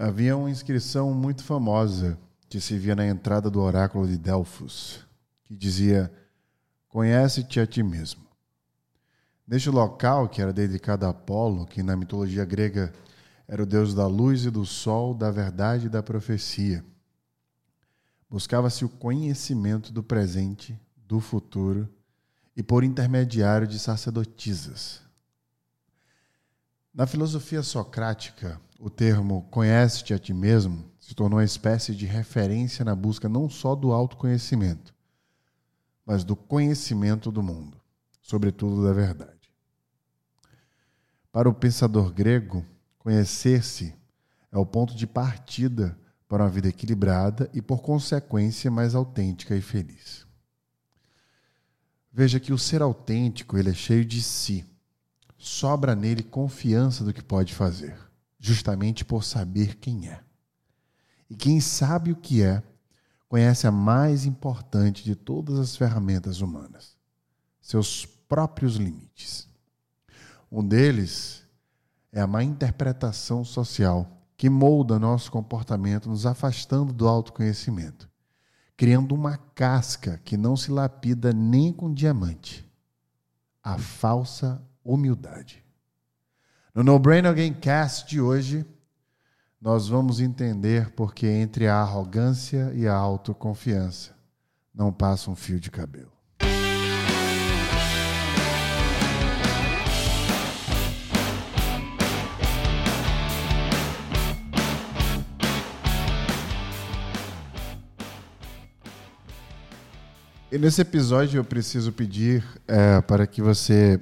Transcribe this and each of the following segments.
Havia uma inscrição muito famosa que se via na entrada do oráculo de Delfos, que dizia: Conhece-te a ti mesmo. Neste local, que era dedicado a Apolo, que na mitologia grega era o deus da luz e do sol, da verdade e da profecia, buscava-se o conhecimento do presente, do futuro e por intermediário de sacerdotisas. Na filosofia socrática, o termo conhece-te a ti mesmo se tornou uma espécie de referência na busca não só do autoconhecimento, mas do conhecimento do mundo, sobretudo da verdade. Para o pensador grego, conhecer-se é o ponto de partida para uma vida equilibrada e, por consequência, mais autêntica e feliz. Veja que o ser autêntico ele é cheio de si. Sobra nele confiança do que pode fazer, justamente por saber quem é. E quem sabe o que é, conhece a mais importante de todas as ferramentas humanas: seus próprios limites. Um deles é a má interpretação social que molda nosso comportamento, nos afastando do autoconhecimento, criando uma casca que não se lapida nem com diamante a falsa humildade. No No Brain Again Cast de hoje, nós vamos entender porque entre a arrogância e a autoconfiança não passa um fio de cabelo. E nesse episódio eu preciso pedir é, para que você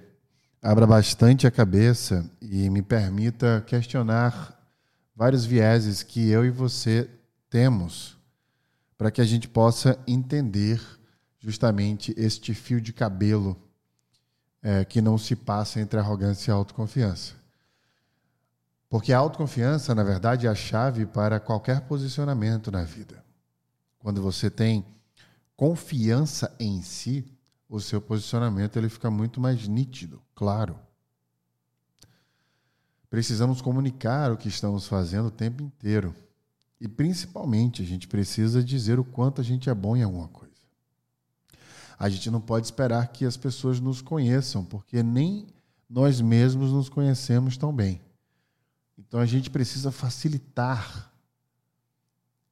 abra bastante a cabeça e me permita questionar vários vieses que eu e você temos para que a gente possa entender justamente este fio de cabelo é, que não se passa entre arrogância e autoconfiança. Porque a autoconfiança, na verdade, é a chave para qualquer posicionamento na vida. Quando você tem confiança em si, o seu posicionamento ele fica muito mais nítido, claro. Precisamos comunicar o que estamos fazendo o tempo inteiro. E principalmente, a gente precisa dizer o quanto a gente é bom em alguma coisa. A gente não pode esperar que as pessoas nos conheçam, porque nem nós mesmos nos conhecemos tão bem. Então a gente precisa facilitar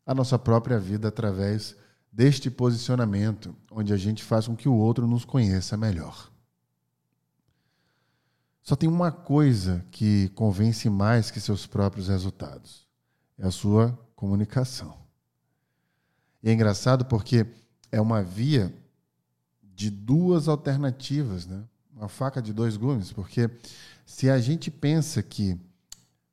a nossa própria vida através deste posicionamento, onde a gente faz com que o outro nos conheça melhor. Só tem uma coisa que convence mais que seus próprios resultados: é a sua comunicação. E é engraçado porque é uma via de duas alternativas, né? uma faca de dois gumes, porque se a gente pensa que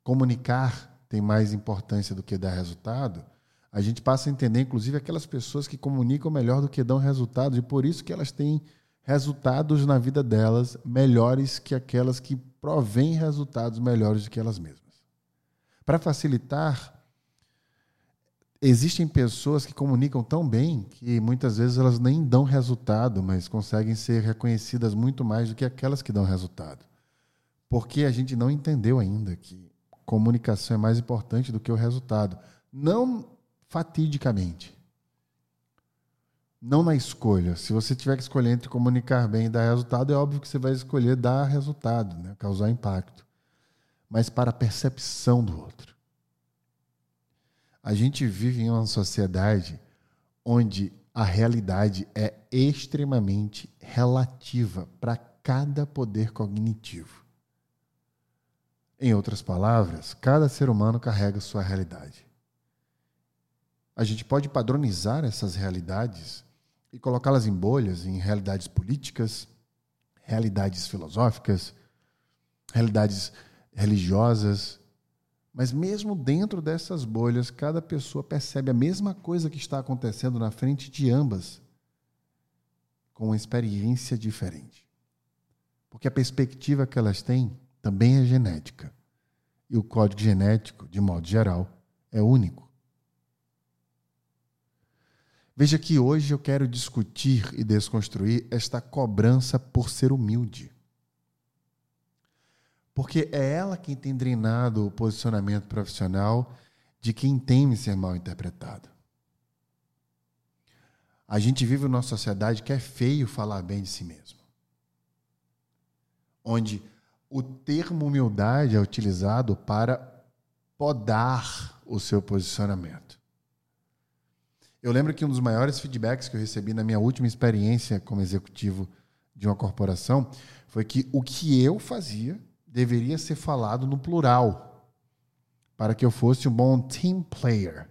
comunicar tem mais importância do que dar resultado, a gente passa a entender, inclusive, aquelas pessoas que comunicam melhor do que dão resultados, e por isso que elas têm resultados na vida delas melhores que aquelas que provêm resultados melhores do que elas mesmas. Para facilitar, existem pessoas que comunicam tão bem que muitas vezes elas nem dão resultado, mas conseguem ser reconhecidas muito mais do que aquelas que dão resultado. Porque a gente não entendeu ainda que comunicação é mais importante do que o resultado. Não fatidicamente. Não na escolha. Se você tiver que escolher entre comunicar bem e dar resultado, é óbvio que você vai escolher dar resultado, né? causar impacto. Mas para a percepção do outro. A gente vive em uma sociedade onde a realidade é extremamente relativa para cada poder cognitivo. Em outras palavras, cada ser humano carrega sua realidade. A gente pode padronizar essas realidades e colocá-las em bolhas, em realidades políticas, realidades filosóficas, realidades religiosas. Mas mesmo dentro dessas bolhas, cada pessoa percebe a mesma coisa que está acontecendo na frente de ambas, com uma experiência diferente. Porque a perspectiva que elas têm também é genética. E o código genético, de modo geral, é único. Veja que hoje eu quero discutir e desconstruir esta cobrança por ser humilde. Porque é ela quem tem drenado o posicionamento profissional de quem teme ser mal interpretado. A gente vive numa sociedade que é feio falar bem de si mesmo. Onde o termo humildade é utilizado para podar o seu posicionamento. Eu lembro que um dos maiores feedbacks que eu recebi na minha última experiência como executivo de uma corporação foi que o que eu fazia deveria ser falado no plural, para que eu fosse um bom team player,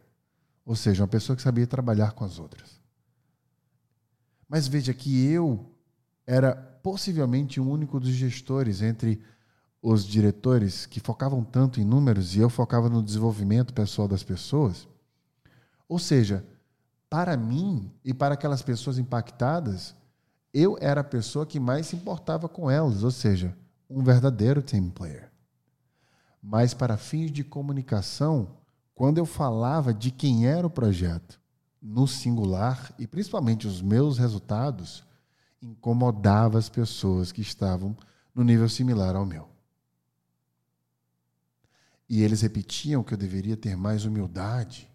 ou seja, uma pessoa que sabia trabalhar com as outras. Mas veja que eu era possivelmente o único dos gestores entre os diretores que focavam tanto em números e eu focava no desenvolvimento pessoal das pessoas. Ou seja, para mim e para aquelas pessoas impactadas, eu era a pessoa que mais se importava com elas, ou seja, um verdadeiro team player. Mas para fins de comunicação, quando eu falava de quem era o projeto no singular e principalmente os meus resultados, incomodava as pessoas que estavam no nível similar ao meu. E eles repetiam que eu deveria ter mais humildade.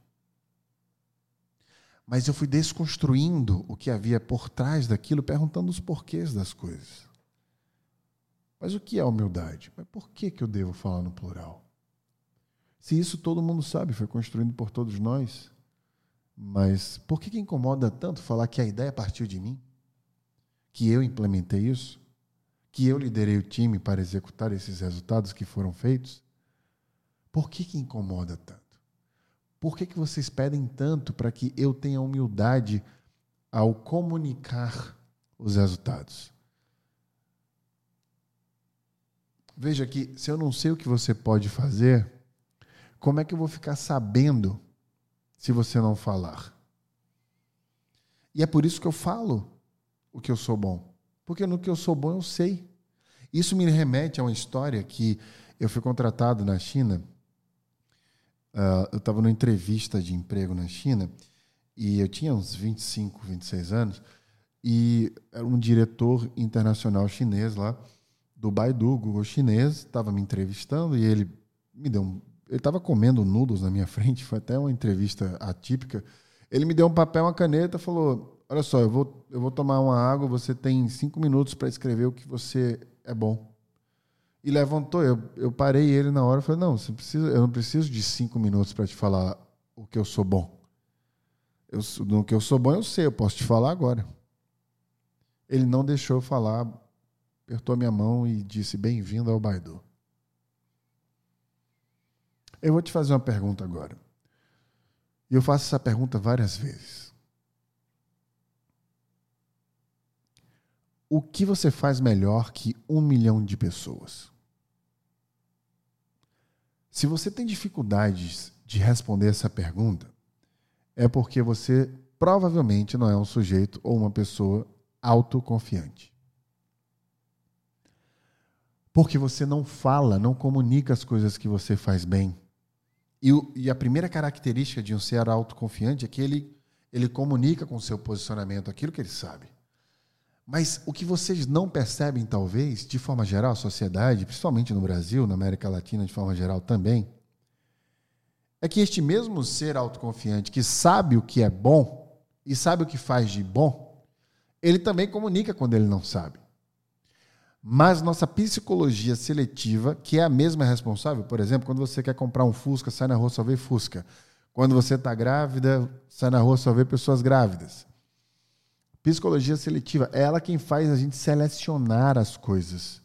Mas eu fui desconstruindo o que havia por trás daquilo, perguntando os porquês das coisas. Mas o que é humildade? Mas por que, que eu devo falar no plural? Se isso todo mundo sabe, foi construído por todos nós. Mas por que, que incomoda tanto falar que a ideia partiu de mim? Que eu implementei isso? Que eu liderei o time para executar esses resultados que foram feitos? Por que, que incomoda tanto? Por que, que vocês pedem tanto para que eu tenha humildade ao comunicar os resultados? Veja que se eu não sei o que você pode fazer, como é que eu vou ficar sabendo se você não falar? E é por isso que eu falo o que eu sou bom. Porque no que eu sou bom eu sei. Isso me remete a uma história que eu fui contratado na China Uh, eu estava numa entrevista de emprego na China e eu tinha uns 25, 26 anos e era um diretor internacional chinês lá do Baidu, Google chinês, estava me entrevistando e ele me deu um, ele estava comendo noodles na minha frente, foi até uma entrevista atípica. Ele me deu um papel, uma caneta, falou: "Olha só, eu vou eu vou tomar uma água, você tem cinco minutos para escrever o que você é bom." E levantou. Eu, eu parei ele na hora e falei: Não, precisa, eu não preciso de cinco minutos para te falar o que eu sou bom. Eu, no que eu sou bom, eu sei, eu posso te falar agora. Ele não deixou eu falar, apertou minha mão e disse: Bem-vindo ao Baidu. Eu vou te fazer uma pergunta agora. E eu faço essa pergunta várias vezes. O que você faz melhor que um milhão de pessoas? Se você tem dificuldades de responder essa pergunta, é porque você provavelmente não é um sujeito ou uma pessoa autoconfiante. Porque você não fala, não comunica as coisas que você faz bem. E, e a primeira característica de um ser autoconfiante é que ele, ele comunica com o seu posicionamento aquilo que ele sabe. Mas o que vocês não percebem, talvez, de forma geral, a sociedade, principalmente no Brasil, na América Latina de forma geral também, é que este mesmo ser autoconfiante, que sabe o que é bom e sabe o que faz de bom, ele também comunica quando ele não sabe. Mas nossa psicologia seletiva, que é a mesma responsável, por exemplo, quando você quer comprar um Fusca, sai na rua só vê Fusca. Quando você está grávida, sai na rua só vê pessoas grávidas. Psicologia seletiva é ela quem faz a gente selecionar as coisas,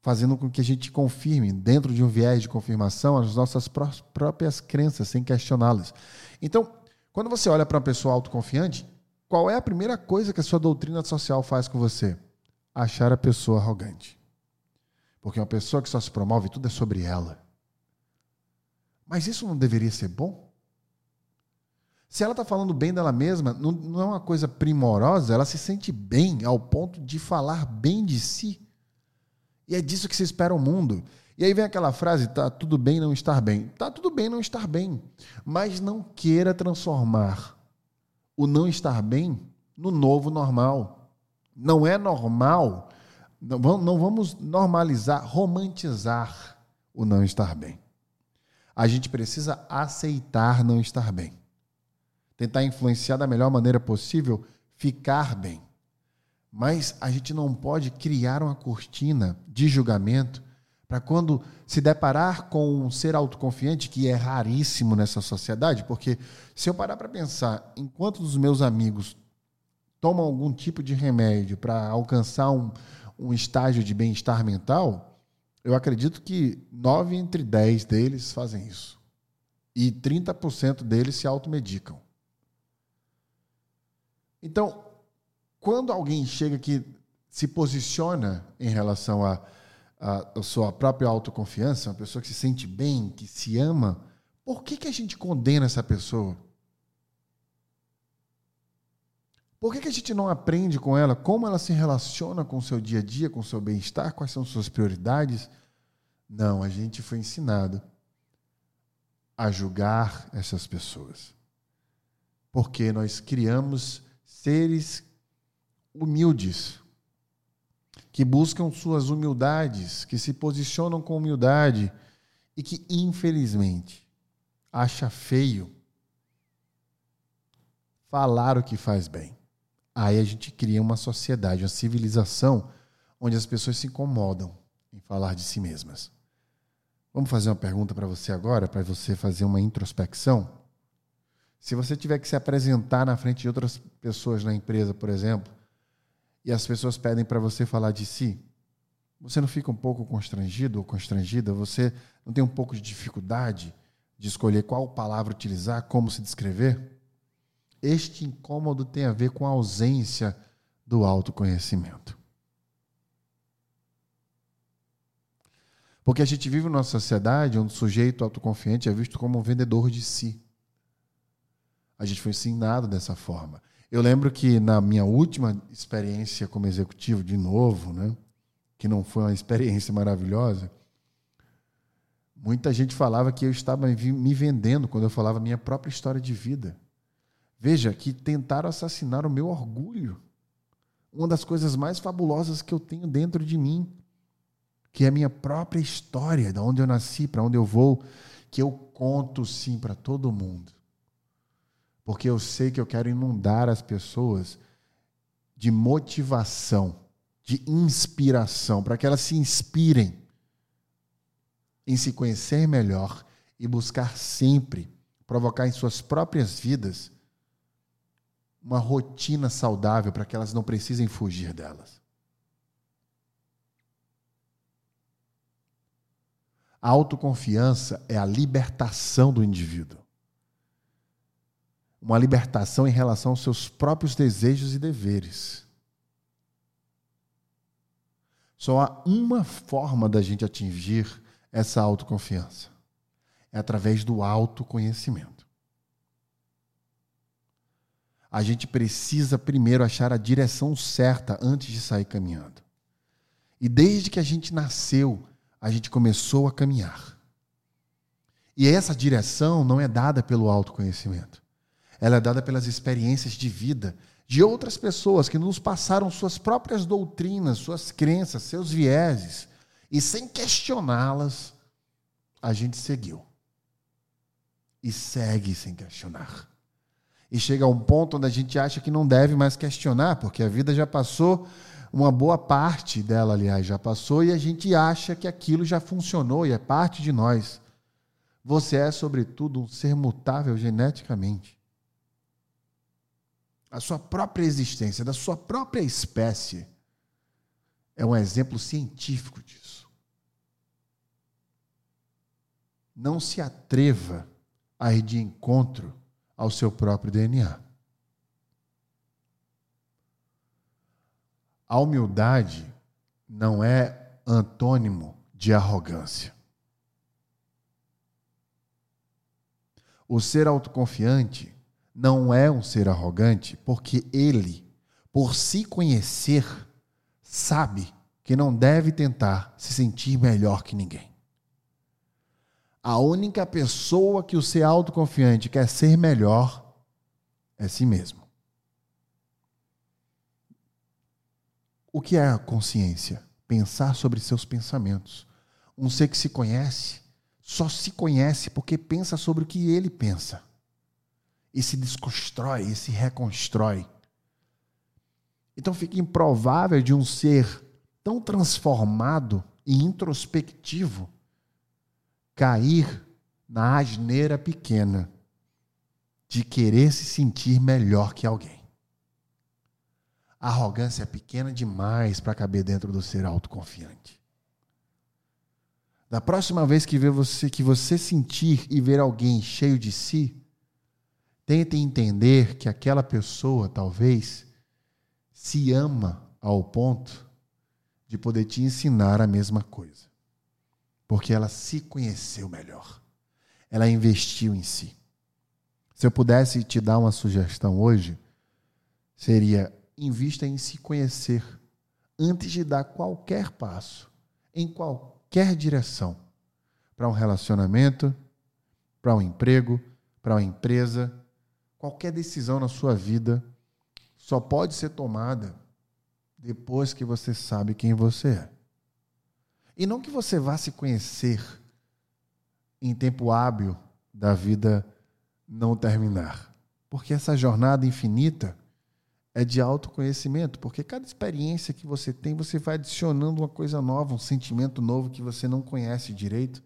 fazendo com que a gente confirme, dentro de um viés de confirmação, as nossas pró próprias crenças, sem questioná-las. Então, quando você olha para uma pessoa autoconfiante, qual é a primeira coisa que a sua doutrina social faz com você? Achar a pessoa arrogante. Porque uma pessoa que só se promove, tudo é sobre ela. Mas isso não deveria ser bom? Se ela está falando bem dela mesma, não, não é uma coisa primorosa, ela se sente bem ao ponto de falar bem de si. E é disso que se espera o mundo. E aí vem aquela frase: tá tudo bem não estar bem. Tá tudo bem não estar bem. Mas não queira transformar o não estar bem no novo normal. Não é normal. Não vamos normalizar, romantizar o não estar bem. A gente precisa aceitar não estar bem. Tentar influenciar da melhor maneira possível, ficar bem. Mas a gente não pode criar uma cortina de julgamento para quando se deparar com um ser autoconfiante, que é raríssimo nessa sociedade, porque se eu parar para pensar, enquanto os meus amigos tomam algum tipo de remédio para alcançar um, um estágio de bem-estar mental, eu acredito que nove entre dez deles fazem isso. E 30% deles se automedicam. Então, quando alguém chega que se posiciona em relação a a, a sua própria autoconfiança, uma pessoa que se sente bem, que se ama, por que, que a gente condena essa pessoa? Por que, que a gente não aprende com ela como ela se relaciona com o seu dia a dia, com o seu bem-estar, quais são suas prioridades? Não, a gente foi ensinado a julgar essas pessoas. Porque nós criamos seres humildes, que buscam suas humildades, que se posicionam com humildade e que, infelizmente, acha feio falar o que faz bem. Aí a gente cria uma sociedade, uma civilização onde as pessoas se incomodam em falar de si mesmas. Vamos fazer uma pergunta para você agora, para você fazer uma introspecção. Se você tiver que se apresentar na frente de outras pessoas na empresa, por exemplo, e as pessoas pedem para você falar de si, você não fica um pouco constrangido ou constrangida? Você não tem um pouco de dificuldade de escolher qual palavra utilizar, como se descrever? Este incômodo tem a ver com a ausência do autoconhecimento. Porque a gente vive numa sociedade onde o sujeito autoconfiante é visto como um vendedor de si. A gente foi ensinado dessa forma. Eu lembro que na minha última experiência como executivo, de novo, né, que não foi uma experiência maravilhosa, muita gente falava que eu estava me vendendo quando eu falava minha própria história de vida. Veja que tentaram assassinar o meu orgulho. Uma das coisas mais fabulosas que eu tenho dentro de mim, que é a minha própria história, de onde eu nasci, para onde eu vou, que eu conto sim para todo mundo porque eu sei que eu quero inundar as pessoas de motivação, de inspiração, para que elas se inspirem em se conhecer melhor e buscar sempre provocar em suas próprias vidas uma rotina saudável para que elas não precisem fugir delas. A autoconfiança é a libertação do indivíduo uma libertação em relação aos seus próprios desejos e deveres. Só há uma forma da gente atingir essa autoconfiança: é através do autoconhecimento. A gente precisa primeiro achar a direção certa antes de sair caminhando. E desde que a gente nasceu, a gente começou a caminhar. E essa direção não é dada pelo autoconhecimento ela é dada pelas experiências de vida de outras pessoas que nos passaram suas próprias doutrinas, suas crenças, seus vieses, e sem questioná-las, a gente seguiu. E segue sem questionar. E chega a um ponto onde a gente acha que não deve mais questionar, porque a vida já passou, uma boa parte dela, aliás, já passou, e a gente acha que aquilo já funcionou e é parte de nós. Você é, sobretudo, um ser mutável geneticamente a sua própria existência, da sua própria espécie, é um exemplo científico disso. Não se atreva a ir de encontro ao seu próprio DNA. A humildade não é antônimo de arrogância. O ser autoconfiante não é um ser arrogante porque ele, por se conhecer, sabe que não deve tentar se sentir melhor que ninguém. A única pessoa que o ser autoconfiante quer ser melhor é si mesmo. O que é a consciência? Pensar sobre seus pensamentos. Um ser que se conhece só se conhece porque pensa sobre o que ele pensa. E se desconstrói, e se reconstrói. Então fica improvável de um ser tão transformado e introspectivo cair na asneira pequena de querer se sentir melhor que alguém. A arrogância é pequena demais para caber dentro do ser autoconfiante. Da próxima vez que, ver você, que você sentir e ver alguém cheio de si, tente entender que aquela pessoa, talvez, se ama ao ponto de poder te ensinar a mesma coisa. Porque ela se conheceu melhor. Ela investiu em si. Se eu pudesse te dar uma sugestão hoje, seria invista em se conhecer antes de dar qualquer passo, em qualquer direção para um relacionamento, para um emprego, para uma empresa, qualquer decisão na sua vida só pode ser tomada depois que você sabe quem você é. E não que você vá se conhecer em tempo hábil da vida não terminar. Porque essa jornada infinita é de autoconhecimento, porque cada experiência que você tem, você vai adicionando uma coisa nova, um sentimento novo que você não conhece direito,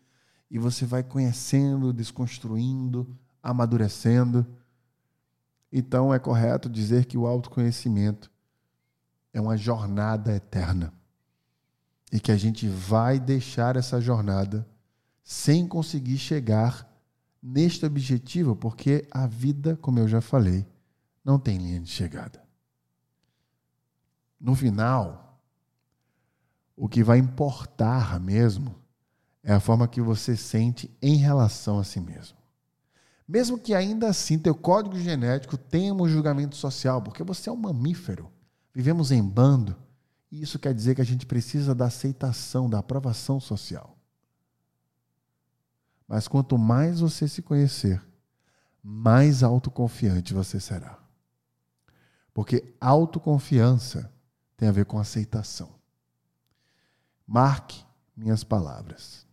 e você vai conhecendo, desconstruindo, amadurecendo. Então é correto dizer que o autoconhecimento é uma jornada eterna. E que a gente vai deixar essa jornada sem conseguir chegar neste objetivo, porque a vida, como eu já falei, não tem linha de chegada no final, o que vai importar mesmo é a forma que você sente em relação a si mesmo. Mesmo que ainda assim teu código genético tenha um julgamento social, porque você é um mamífero, vivemos em bando, e isso quer dizer que a gente precisa da aceitação, da aprovação social. Mas quanto mais você se conhecer, mais autoconfiante você será. Porque autoconfiança tem a ver com aceitação. Marque minhas palavras.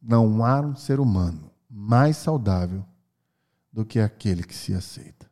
Não há um ser humano mais saudável do que aquele que se aceita.